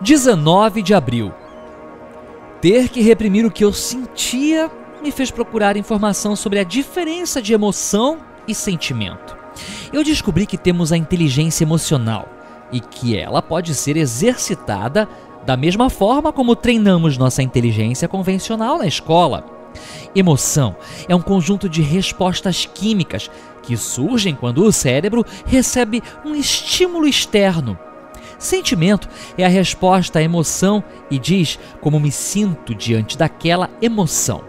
19 de abril. Ter que reprimir o que eu sentia me fez procurar informação sobre a diferença de emoção e sentimento. Eu descobri que temos a inteligência emocional e que ela pode ser exercitada da mesma forma como treinamos nossa inteligência convencional na escola. Emoção é um conjunto de respostas químicas que surgem quando o cérebro recebe um estímulo externo Sentimento é a resposta à emoção e diz como me sinto diante daquela emoção.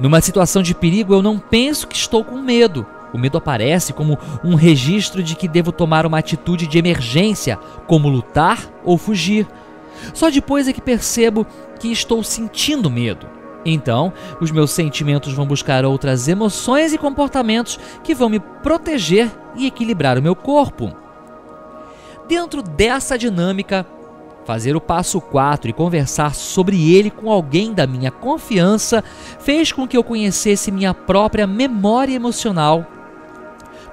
Numa situação de perigo, eu não penso que estou com medo. O medo aparece como um registro de que devo tomar uma atitude de emergência, como lutar ou fugir. Só depois é que percebo que estou sentindo medo. Então, os meus sentimentos vão buscar outras emoções e comportamentos que vão me proteger e equilibrar o meu corpo. Dentro dessa dinâmica, fazer o passo 4 e conversar sobre ele com alguém da minha confiança fez com que eu conhecesse minha própria memória emocional.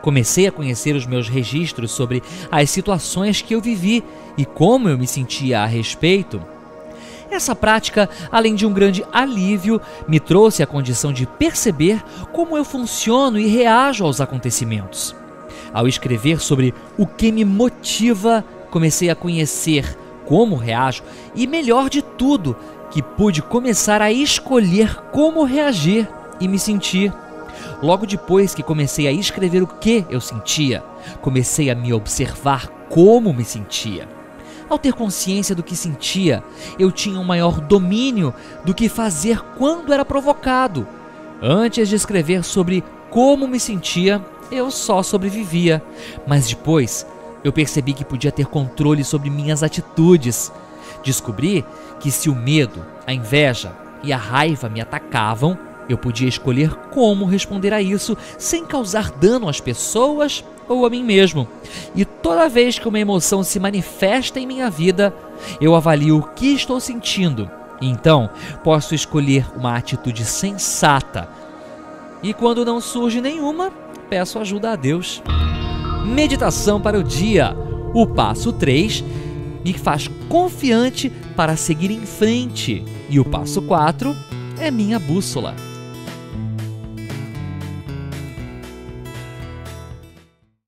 Comecei a conhecer os meus registros sobre as situações que eu vivi e como eu me sentia a respeito. Essa prática, além de um grande alívio, me trouxe a condição de perceber como eu funciono e reajo aos acontecimentos. Ao escrever sobre o que me motiva, comecei a conhecer como reajo e, melhor de tudo, que pude começar a escolher como reagir e me sentir. Logo depois que comecei a escrever o que eu sentia, comecei a me observar como me sentia. Ao ter consciência do que sentia, eu tinha um maior domínio do que fazer quando era provocado. Antes de escrever sobre como me sentia, eu só sobrevivia. Mas depois eu percebi que podia ter controle sobre minhas atitudes. Descobri que se o medo, a inveja e a raiva me atacavam, eu podia escolher como responder a isso sem causar dano às pessoas ou a mim mesmo. E toda vez que uma emoção se manifesta em minha vida, eu avalio o que estou sentindo. Então, posso escolher uma atitude sensata. E quando não surge nenhuma, peço ajuda a Deus. Meditação para o dia. O passo 3 me faz confiante para seguir em frente. E o passo 4 é minha bússola.